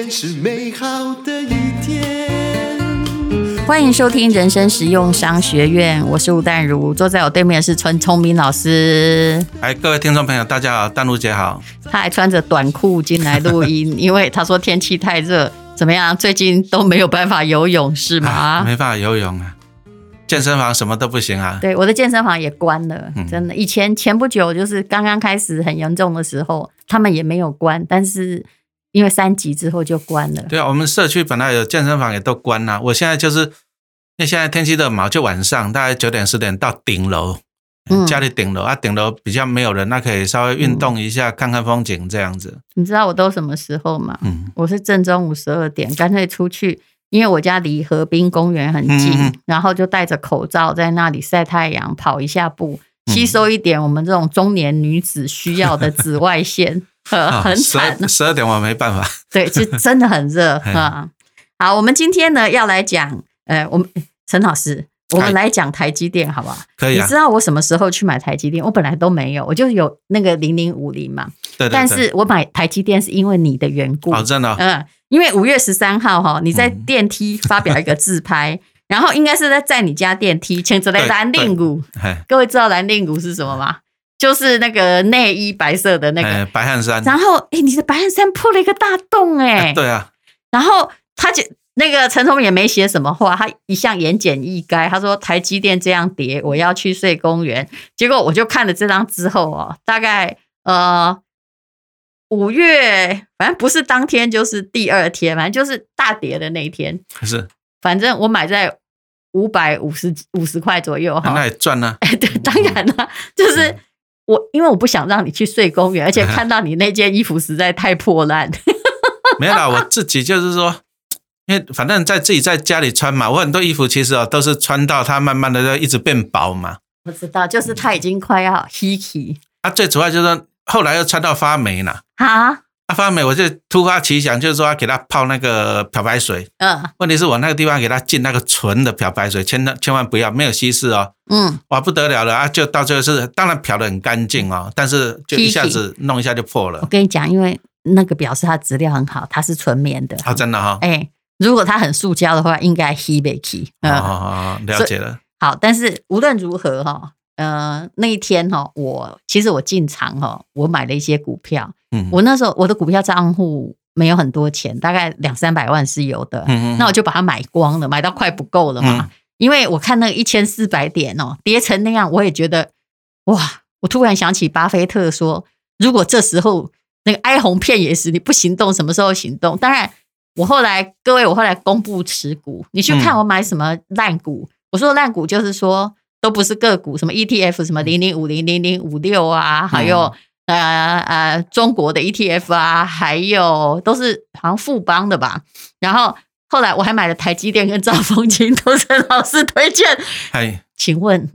天是美好的一天。欢迎收听人生实用商学院，我是吴淡如，坐在我对面的是陈聪明老师，哎，各位听众朋友，大家好，淡如姐好。他还穿着短裤进来录音，因为他说天气太热，怎么样？最近都没有办法游泳是 啊吗？没办法游泳啊，健身房什么都不行啊。对，我的健身房也关了，嗯真的。以前前不久就是刚刚开始很严重的时候，他们也没有关，但是因为三级之后就关了。对啊，我们社区本来有健身房也都关了、我现在就是，因为现在天气热嘛，就晚上大概九点十点到顶楼，嗯家里顶楼啊，顶楼比较没有人，那可以稍微运动一下，看看风景这样子。你知道我都什么时候吗？嗯，我是正中午十二点，干脆出去，因为我家离河滨公园很近，然后就戴着口罩在那里晒太阳，跑一下步，嗯吸收一点我们这种中年女子需要的紫外线，呃，很十惨二。十二点我没办法。对，就真的很热 嘿啊。好，我们今天呢要来讲，呃，我们陈老师，我们嗨来讲台积电，好不好？可以啊你知，道我什么时候去买台积电？我本来都没有，我就有那个零零五零嘛。对对对。但是我买台积电是因为你的缘故。哦，真的哦、嗯，因为五月十三号哈，你在嗯电梯发表一个自拍，然后应该是在在你家电梯，牵着来对蓝令鼓。哎各位知道蓝令股是什么吗？就是那个内衣白色的那哎，个。白汗衫。然后，哎，你的白汗衫破了一个大洞，哎，对啊，然后他就那个陈聪明也没写什么话，他一向言简意赅。他说台积电这样跌，我要去睡公园。结果我就看了这张之后哦，大概呃五月，反正不是当天就是第二天，反正就是大跌的那一天。是，反正我买在五百五十五十块左右哈。那也赚啊。哎，对，当然了，就是我因为我不想让你去睡公园，而且看到你那件衣服实在太破烂。没有啦，我自己就是说，因为反正在自己在家里穿嘛，我很多衣服其实哦都是穿到它慢慢的就一直变薄嘛。我知道，就是它已经快要 hiki 啊，最主要就是说后来又穿到发霉了。哈，啊，发霉我就突发奇想，就是说要给它泡那个漂白水。嗯问题是我那个地方给它进那个纯的漂白水，千万千万不要没有稀释哦，嗯，哇不得了了啊！就到最后是当然漂的很干净哦，但是就一下子弄一下就破了我。跟你讲，因为那个表示它质量很好，它是纯棉的。啊，真的哈、哎、如果它很塑胶的话，应该 he 不 he？哦，嗯，哦哦了解了。好，但是无论如何哈，呃，那一天哈，我其实我进场哈，我买了一些股票。嗯，我那时候我的股票账户没有很多钱，大概两三百万是有的。那我就把它买光了，买到快不够了嘛。因为我看那个一千四百点哦，跌成那样，我也觉得哇！我突然想起巴菲特说，如果这时候那个哀鸿遍野时你不行动，什么时候行动？当然，我后来各位，我后来公布持股，你去看嗯我买什么烂股。我说烂股就是说都不是个股，什么 ETF，什么零零五零零零五六啊，还有、呃呃中国的 ETF 啊，还有都是好像富邦的吧。然后后来我还买了台积电跟兆丰金，都是老师推荐。哎，请问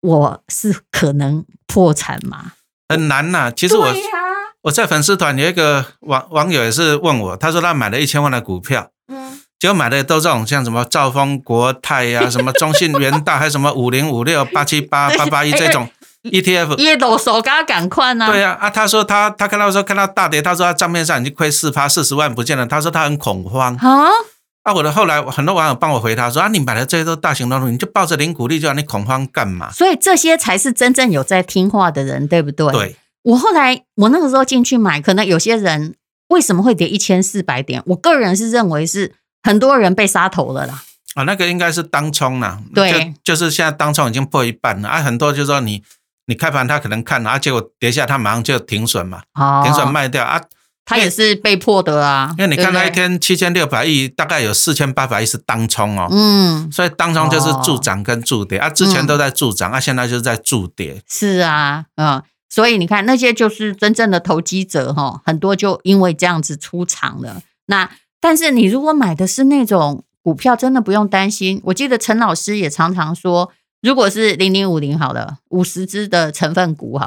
我是可能破产吗？很难呐、其实我我在粉丝团有一个网网友也是问我，他说他买了一千万的股票，嗯，结果买的都这种像什么兆丰、国泰呀、什么中信、元大，还有什么五零五六、八七八、八八一这种 ETF。耶，抖手给他赶快呢。对呀、啊，他说他他看到说看到大跌，他说他账面上已经亏四趴，四十万不见了。他说他很恐慌。啊，啊，我的后来很多网友帮我回他说啊，你买的这些都大型动物，你就抱着零股利就让，你恐慌干嘛？所以这些才是真正有在听话的人，对不对？。对，我后来我那个时候进去买，可能有些人为什么会跌一千四百点？我个人是认为是很多人被杀头了啦。啊，那个应该是当冲啦，对就，就是现在当冲已经破一半了啊，很多就是说你你开盘他可能看然啊，结果跌下他马上就停损嘛，哦停损卖掉啊，他也是被迫的啊。因为你看那一，天七千六百亿，大概有四千八百亿是当冲哦，嗯，所以当冲就是助涨跟助跌啊，之前嗯都在助涨啊，现在就是在助跌，是啊，嗯，所以你看那些就是真正的投机者哈，很多就因为这样子出场了。那但是你如果买的是那种股票，真的不用担心。我记得陈老师也常常说，如果是零零五零好了，五十只的成分股哈，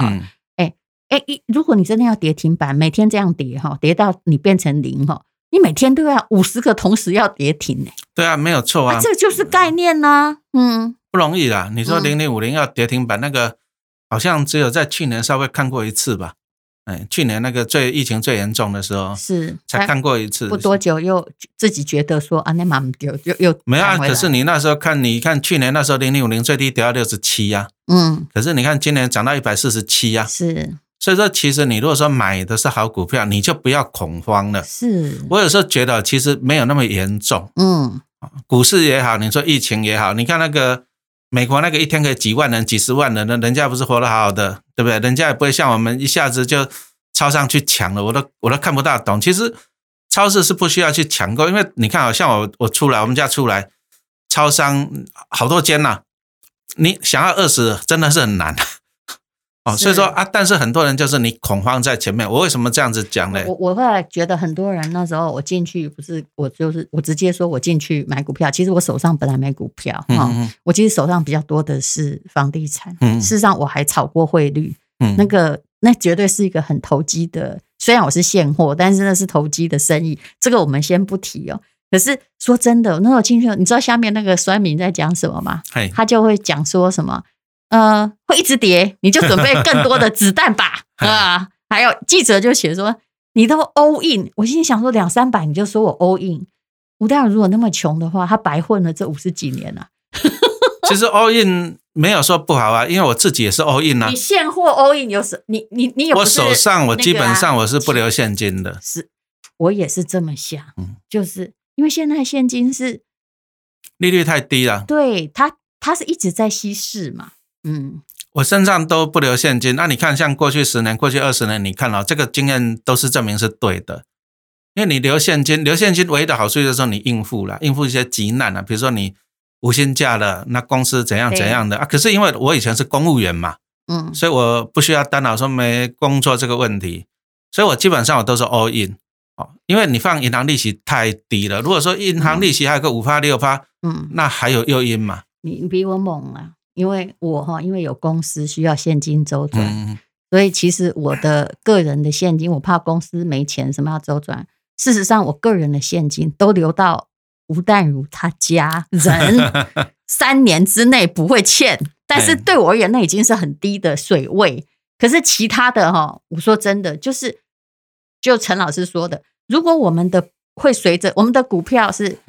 哎，哎、一如果你真的要跌停板，每天这样跌哈，跌到你变成零哈，你每天都要五十个同时要跌停呢、对啊，没有错啊啊，，这就是概念呐、嗯，不容易啦。你说嗯零零五零要跌停板，那个好像只有在去年稍微看过一次吧。哎，去年那个最疫情最严重的时候，是才看过一次，不多久又自己觉得说啊，那蛮丢，又又没有啊。可是你那时候看，你看去年那时候零零五零最低跌到六十七呀，嗯可是你看今年涨到一百四十七呀，是所以说其实你如果说买的是好股票，你就不要恐慌了。是我有时候觉得其实没有那么严重，嗯股市也好，你说疫情也好，你看那个美国那个一天可以几万人、几十万人的，人家不是活得好好的，对不对？人家也不会像我们一下子就超上去抢了，我都我都看不大懂。其实超市是不需要去抢购，因为你看，好像我我出来，我们家出来，超商好多间呐、你想要饿死真的是很难。哦，所以说啊，但是很多人就是你恐慌在前面。我为什么这样子讲呢？我我后来觉得很多人那时候我进去不是我就是我直接说我进去买股票，其实我手上本来没股票哈、嗯嗯我其实手上比较多的是房地产，嗯事实上我还炒过汇率，嗯那个那绝对是一个很投机的，虽然我是现货，但是那是投机的生意，这个我们先不提哦。可是说真的，那时候进去，你知道下面那个酸民在讲什么吗？嘿，他就会讲说什么，呃，会一直跌，你就准备更多的子弹吧，啊，还有记者就写说，你都 all in，我心里想说两三百你就说我 all in，吴大如如果那么穷的话，他白混了这五十几年啊，其实 all in 没有说不好啊，因为我自己也是 all in 啊。你。现货 all in 有什你你你也不我手上我基本上我是不留现金的，是，我也是这么想，嗯。就是因为现在现金是利率太低了，对它它是一直在稀释嘛，嗯，我身上都不留现金。那你看，像过去十年、过去二十年，你看哦，这个经验都是证明是对的。因为你留现金，留现金唯一的好处就是说你应付了，应付一些急难啊，比如说你无薪假了，那公司怎样怎样的啊。可是因为我以前是公务员嘛，嗯，所以我不需要担恼说没工作这个问题，所以我基本上我都是 all in 哦，因为你放银行利息太低了。如果说银行利息还有个五趴六趴，嗯，那还有诱因嘛？你你比我猛啊，因为我哈，因为有公司需要现金周转，嗯，所以其实我的个人的现金，我怕公司没钱，什么要周转。事实上，我个人的现金都留到吴淡如他家 人三年之内不会欠，但是哎对我而言，那已经是很低的水位。可是其他的哈，我说真的，就是就陈老师说的，如果我们的会随着我们的股票是，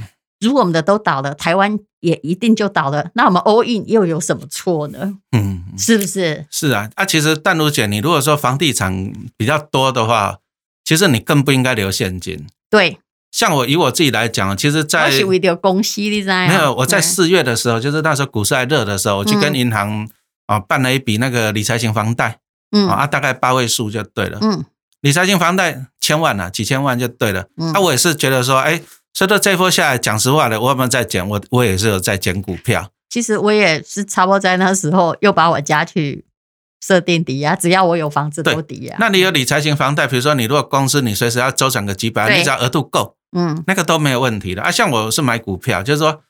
如果我们的都倒了，台湾也一定就倒了，那我们 all in 又有什么错呢？嗯，是不是？是啊，啊，其实淡如姐，你如果说房地产比较多的话，其实你更不应该留现金。对，像我以我自己来讲，其实在我是为了公司，你知没有我在四月的时候，就是那时候股市还热的时候，我去跟嗯银行啊办了一笔那个理财型房贷嗯啊，大概八位数就对了。嗯理财型房贷千万啊，几千万就对了。嗯啊，我也是觉得说，哎，随着这一波下来，讲实话呢，我有没有在减？我我也是有在减股票。其实我也是差不多在那时候又把我家去设定抵押，只要我有房子都抵押。那你有理财型房贷，比如说你如果公司你随时要周转个几百万，你只要额度够，嗯那个都没有问题的啊。像我是买股票，就是说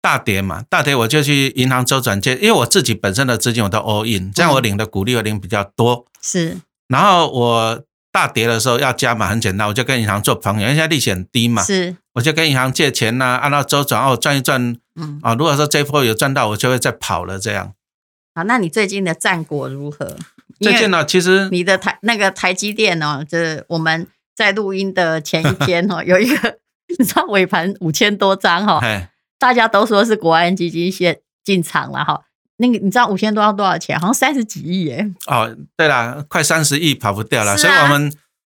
大跌嘛，大跌我就去银行周转借，因为我自己本身的资金我都 all in，这样我领的股利会领比较多。是然后我大跌的时候要加码，很简单，我就跟银行做朋友，因为现在利息很低嘛，是我就跟银行借钱呐、按照周转哦赚一赚嗯啊。如果说这波有赚到，我就会再跑了这样。好。那你最近的战果如何？最近呢，其实你的台那个台积电哦，就是我们在录音的前一天哦，有一个你知道尾盘五千多张哈、哦，哎，大家都说是国安基金先进场了哈。那个你知道五千多要多少钱？好像三十几亿耶。哦，对啦，快三十亿跑不掉了，啊所以我们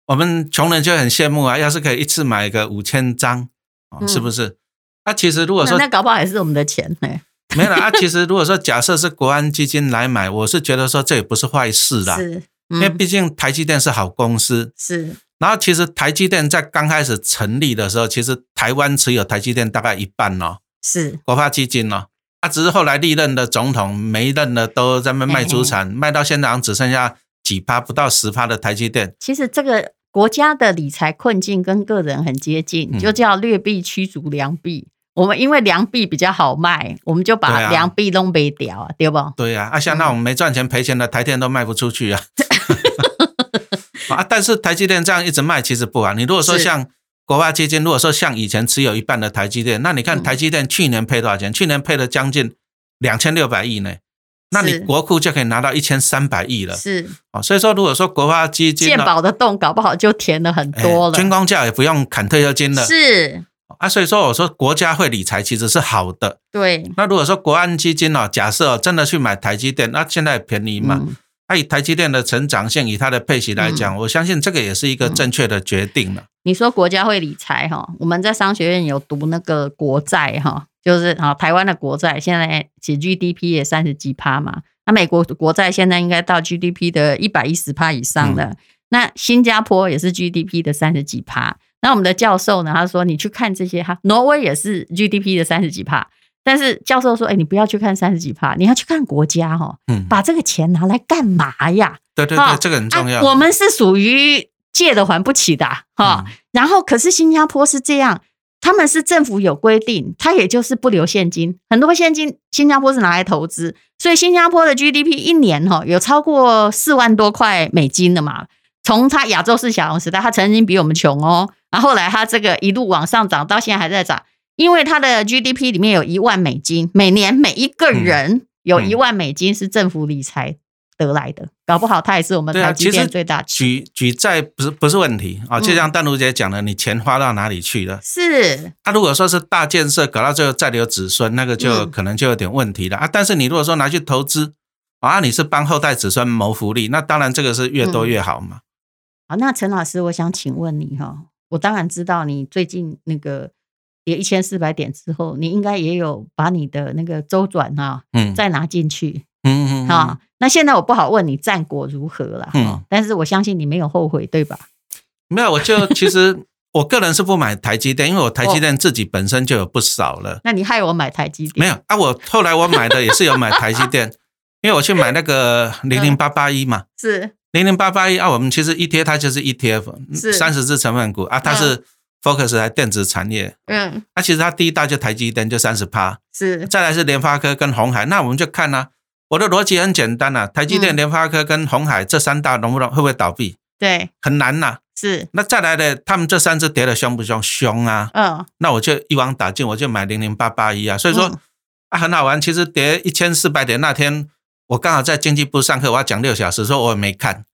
我们穷人就很羡慕啊，要是可以一次买个五千张，哦，嗯是不是？啊，其实如果说那搞不好也是我们的钱呢。没有了啊，其实如果说假设是国安基金来买，我是觉得说这也不是坏事啦，是，因为嗯，毕竟台积电是好公司。是然后其实台积电在刚开始成立的时候，其实台湾持有台积电大概一半哦，是，国发基金哦，啊，只是后来历任的总统每一任的都在那边卖主产，卖到现在好像只剩下几趴，不到十趴的台积电。其实这个国家的理财困境跟个人很接近，嗯就叫劣币驱逐良币。我们因为良币比较好卖，我们就把啊良币弄没掉啊，对不？对呀、啊，像那种没赚钱赔钱的台电都卖不出去啊。啊，但是台积电这样一直卖其实不好。你如果说像国发基金，如果说像以前持有一半的台积电，那你看嗯台积电去年配多少钱？去年配了将近两千六百亿呢。那你是国库就可以拿到一千三百亿了。是哦，所以说如果说国发基金呢健保的洞搞不好就填了很哎多了。军工教也不用砍退休金了。是，啊，所以说我说国家会理财其实是好的。对，那如果说国安基金哦，假设、哦、真的去买台积电，那现在便宜嘛？嗯那、以台积电的成长性，以它的配息来讲，我相信这个也是一个正确的决定了。你说国家会理财哈，我们在商学院有读那个国债哈，就是啊台湾的国债现在其 GDP 也三十几趴嘛，那美国国债现在应该到 GDP 的一百一十趴以上了，那新加坡也是 GDP 的三十几趴。那我们的教授呢，他说你去看这些哈，挪威也是 GDP 的三十几趴。但是教授说：“哎、你不要去看三十几趴，你要去看国家哈，嗯，把这个钱拿来干嘛呀？对对哈对，这个很重要。啊。我们是属于借的还不起的啊哈、嗯然后可是新加坡是这样，他们是政府有规定，他也就是不留现金，很多现金新加坡是拿来投资，所以新加坡的 GDP 一年哈有超过四万多块美金的嘛。从他亚洲四小龙时代，他曾经比我们穷哦，然后后来他这个一路往上涨，到现在还在涨，因为他的 GDP 里面有一万美金，每年每一个人有嗯一万美金是政府理财得来的，搞不好它也是我们台积电最大值。举举债不是不是问题啊，就嗯像淡如姐讲的，你钱花到哪里去了？是，啊，如果说是大建设搞到最后再留子孙，那个就嗯可能就有点问题了、啊。但是你如果说拿去投资啊，你是帮后代子孙谋福利，那当然这个是越多越好嘛。好，那陈老师，我想请问你哈，我当然知道你最近那个跌一千四百点之后，你应该也有把你的那个周转啊嗯再拿进去嗯嗯哈。那现在我不好问你战果如何了嗯，但是我相信你没有后悔，对吧？没有，我就 其实我个人是不买台积电，因为我台积电自己本身就有不少了。那你害我买台积电，没有啊，我后来我买的也是有买台积 电，因为我去买那个零零八八一嘛，是零零八八一啊，我们其实 ETF 它就是 ETF，是三十只成分股啊，它是 focus 在电子产业。嗯那、其实它第一大就台积电就三十趴，是再来是联发科跟红海，那我们就看啊，我的逻辑很简单啊，台积电、嗯联发科跟红海这三大能不能会不会倒闭？对很难呐、是那再来的，他们这三只跌的凶不凶？凶啊！嗯那我就一网打尽，我就买零零八八一啊。所以说、嗯啊，很好玩。其实跌一千四百点那天，我刚好在经济部上课，我要讲六小时，说我也没看。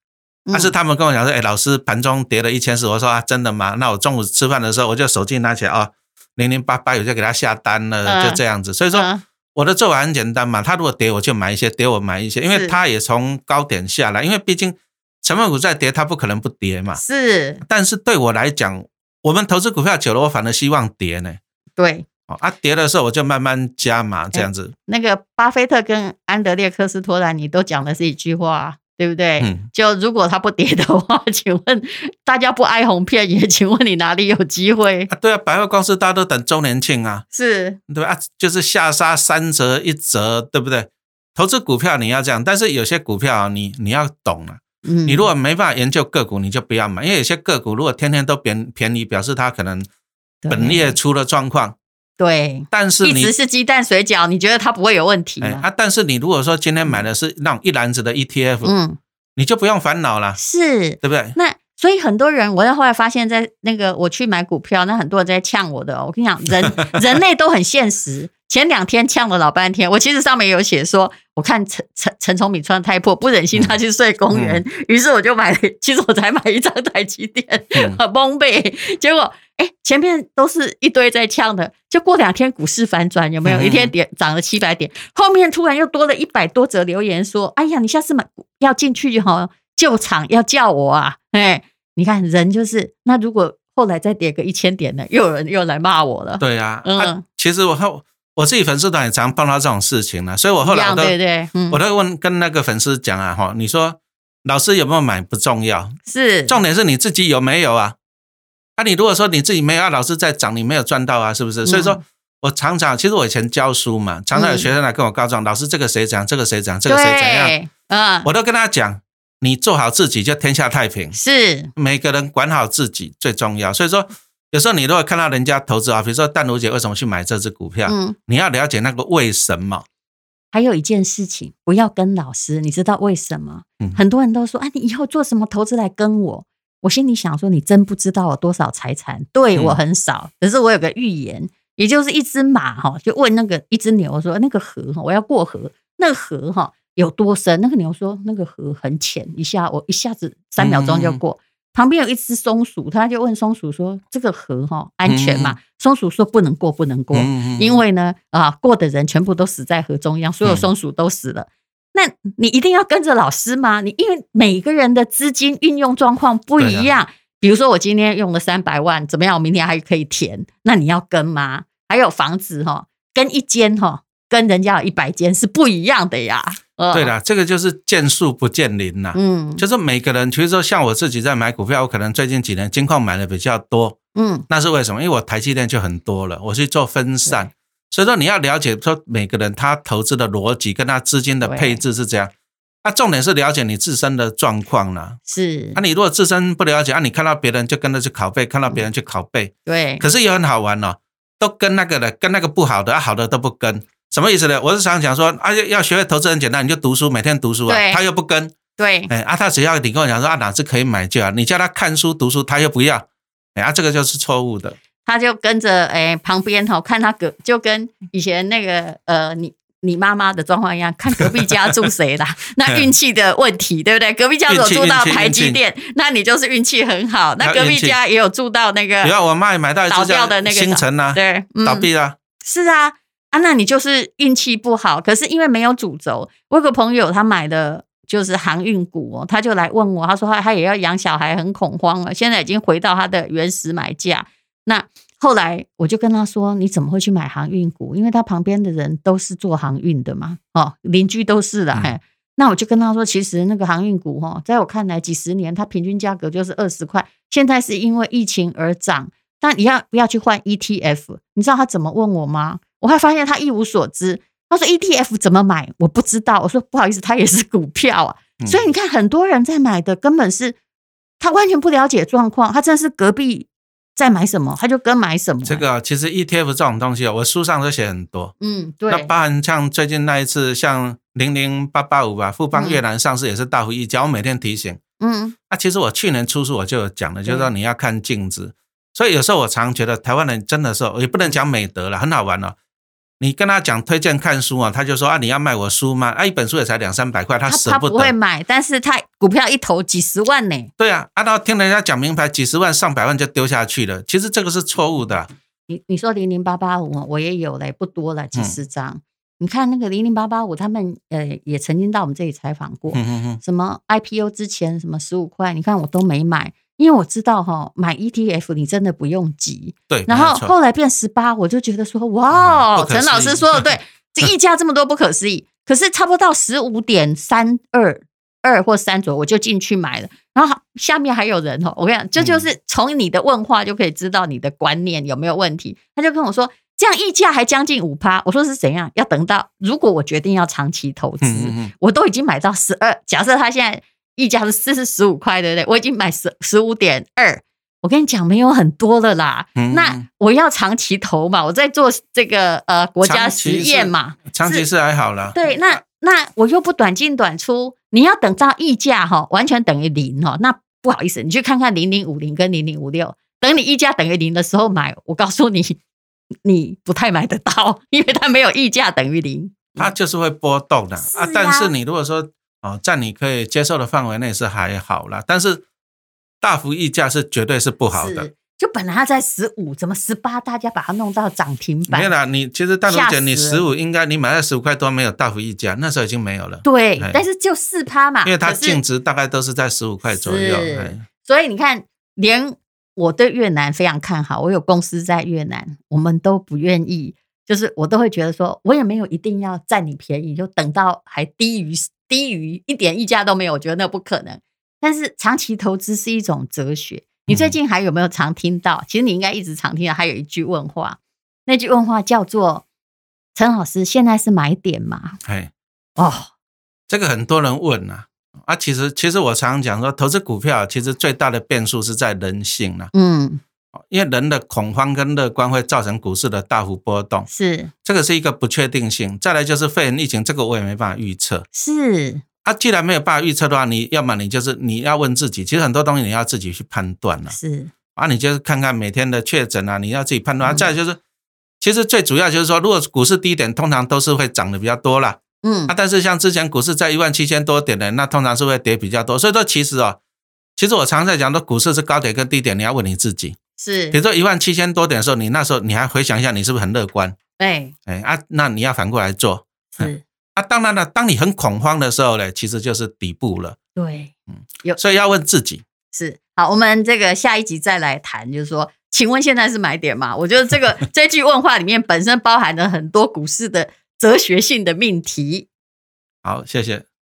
嗯但是他们跟我讲说，哎，老师盘中跌了一千四，我说啊，真的吗？那我中午吃饭的时候，我就手机拿起来啊，零零八八，有就给他下单了，嗯就这样子。所以说嗯我的做法很简单嘛，他如果跌我就买一些，跌我买一些，因为是他也从高点下来，因为毕竟成分股在跌，它不可能不跌嘛。是但是对我来讲，我们投资股票久了，我反而希望跌呢。对。哦啊，跌的时候我就慢慢加嘛，这样子。那个巴菲特跟安德烈克斯托兰你都讲的是一句话，对不对？嗯就如果它不跌的话，请问大家不哀鸿遍野，请问你哪里有机会？啊，对啊，百货公司大家都等周年庆啊，是对吧？啊，就是下杀三折一折，对不对？投资股票你要这样，但是有些股票啊你你要懂啊。嗯你如果没办法研究个股，你就不要买，因为有些个股如果天天都便便宜，表示它可能本业出了状况。对，但是你直是鸡蛋水饺，你觉得它不会有问题啊，但是你如果说今天买的是那种一篮子的 ETF，、嗯，你就不用烦恼了，是对不对？那。所以很多人，我在后来发现，在那个我去买股票，那很多人在呛我的哦。我跟你讲，人 人类都很现实。前两天呛了老半天，我其实上面有写说，我看陈陈陈崇敏穿得太破，不忍心他去睡公园，于是我就买了，其实我才买一张台积电，嗯很崩溃。结果哎，前面都是一堆在呛的，就过两天股市反转，有没有？嗯一天跌涨了七百点，后面突然又多了一百多则留言说，哎呀，你下次买要进去哈，救场要叫我啊！哎，你看人就是那如果后来再跌个一千点呢，又有人又来骂我了。对呀、啊，嗯啊其实我后我自己粉丝团也常碰到这种事情呢，所以我后来我都对对，嗯，我都问跟那个粉丝讲啊，哈，你说老师有没有买不重要，是重点是你自己有没有啊？啊，你如果说你自己没有，啊，老师在涨，你没有赚到啊，是不是？所以说。我常常，其实我以前教书嘛，常常有学生来跟我告状，老师这个谁讲，这个谁讲，这个谁怎样，对，嗯，我都跟他讲，你做好自己就天下太平，是每个人管好自己最重要。所以说，有时候你如果看到人家投资啊，比如说淡如姐为什么去买这只股票，嗯。你要了解那个为什么。还有一件事情，不要跟老师，你知道为什么？嗯很多人都说，啊，你以后做什么投资来跟我。我心里想说，你真不知道我多少财产，对嗯我很少。可是我有个预言，也就是一只马哈，就问那个一只牛说，那个河哈，我要过河，那个河哈有多深？那个牛说那个河很浅，一下我一下子三秒钟就过。旁边有一只松鼠，他就问松鼠说：“这个河哈安全吗？”松鼠说：“不能过，不能过，因为呢啊，过的人全部都死在河中央，所有松鼠都死了。那你一定要跟着老师吗？你因为每个人的资金运用状况不一样，比如说我今天用了三百万，怎么样？我明天还可以填，那你要跟吗？还有房子哈，跟一间哈。”跟人家有一百间是不一样的呀。对了，这个就是见树不见林呐。嗯，就是每个人，其实说像我自己在买股票，我可能最近几年金矿买的比较多。嗯，那是为什么？因为我台积电就很多了，我去做分散。所以说你要了解说每个人他投资的逻辑跟他资金的配置是怎样。那重点是了解你自身的状况啦。是。那你如果自身不了解，啊，你看到别人就跟着去拷贝，看到别人去拷贝。对。可是也很好玩哦，都跟那个的，跟那个不好的，啊好的都不跟。什么意思呢？我是想讲说，啊，要学会投资很简单，你就读书，每天读书啊。他又不跟。对。哎，啊，他只要你跟我讲说啊，哪只可以买就好，你叫他看书读书，他又不要。哎，啊，这个就是错误的。他就跟着哎旁边哈，看他隔，就跟以前那个呃，你你妈妈的状况一样，看隔壁家住谁啦，那运气的问题，对不对？隔壁家有住到台积电，那你就是运气很好。那隔壁家也有住到那个，有啊，我妈也买到倒掉的那个星辰啊，对，倒闭了。是啊。啊，那你就是运气不好。可是因为没有主轴，我有个朋友他买的就是航运股哦，他就来问我，他说他他也要养小孩，很恐慌了。现在已经回到他的原始买价。那后来我就跟他说，你怎么会去买航运股？因为他旁边的人都是做航运的嘛，哦，邻居都是的。嘿，那我就跟他说，其实那个航运股哈，在我看来几十年它平均价格就是二十块，现在是因为疫情而涨。但你要不要去换 ETF？你知道他怎么问我吗？我还发现他一无所知。他说 ETF 怎么买？我不知道。我说不好意思，它也是股票啊。所以你看，很多人在买的根本是他完全不了解状况。他真的是隔壁在买什么，他就跟买什么。这个其实 ETF 这种东西我书上都写很多。嗯，对。那包含像最近那一次，像零零八八五吧，富邦越南上市也是大幅溢价。我每天提醒。嗯。那其实我去年出书我就有讲了，就是说你要看镜子。所以有时候我常觉得台湾人真的是也不能讲美德了，很好玩哦。你跟他讲推荐看书啊，他就说啊，你要卖我书吗？啊，一本书也才两三百块，他舍不得。他不会买，但是他股票一投几十万呢。对啊，按照听人家讲名牌，几十万上百万就丢下去了。其实这个是错误的。你你说零零八八五，我也有嘞，不多了，几十张。你看那个零零八八五，他们呃也曾经到我们这里采访过，什么 IPO 之前什么十五块，你看我都没买。因为我知道哈，买 ETF 你真的不用急。对，然后后来变十八，我就觉得说，哇，陈老师说的对，这溢价这么多不可思议。可是差不多到十五点三二二或三左右，我就进去买了。然后下面还有人哦，我跟你讲，这就是从你的问话就可以知道你的观念有没有问题。他就跟我说，这样溢价还将近五趴。我说是怎样？要等到如果我决定要长期投资，我都已经买到十二。假设他现在。溢价是四是十五块，对不对？我已经买十十五点二，我跟你讲没有很多了啦。那我要长期投嘛，我在做这个呃国家实验嘛，长期是还好啦。对，那那我又不短进短出，你要等到溢价哈完全等于零哈，那不好意思，你去看看零零五零跟零零五六，等你溢价等于零的时候买，我告诉你，你不太买得到，因为它没有溢价等于零，它就是会波动的啊。但是你如果说哦，在你可以接受的范围内是还好啦，但是大幅溢价是绝对是不好的。就本来它在十五，怎么十八？大家把它弄到涨停板。没有啦，你其实大龙姐，你十五应该你买在十五块多，没有大幅溢价，那时候已经没有了。对，但是就四趴嘛，因为它净值大概都是在十五块左右。所以你看，连我对越南非常看好，我有公司在越南，我们都不愿意，就是我都会觉得说，我也没有一定要占你便宜，就等到还低于。低于一点溢价都没有，我觉得那不可能。但是长期投资是一种哲学。你最近还有没有常听到？其实你应该一直常听到。还有一句问话，那句问话叫做：“陈老师，现在是买点吗？”哎，哦，这个很多人问呐。啊，其实其实我常常讲说，投资股票其实最大的变数是在人性了。嗯。因为人的恐慌跟乐观会造成股市的大幅波动，是这个是一个不确定性。再来就是肺炎疫情，这个我也没办法预测。是啊，既然没有办法预测的话，你要么你就是你要问自己，其实很多东西你要自己去判断了。是啊，你就是看看每天的确诊啊，你要自己判断。再就是，其实最主要就是说，如果股市低点，通常都是会涨的比较多啦。嗯啊，但是像之前股市在一万七千多点的，那通常是会跌比较多。所以说，其实哦，其实我常在讲的，股市是高点跟低点，你要问你自己。是比如说一万七千多点的时候，你那时候你还回想一下，你是不是很乐观？哎哎啊，那你要反过来做是啊。当然了，当你很恐慌的时候呢，其实就是底部了。对嗯，有所以要问自己，是好，我们这个下一集再来谈，就是说，请问现在是买点吗？我觉得这个 这句问话里面本身包含了很多股市的哲学性的命题。好，谢谢。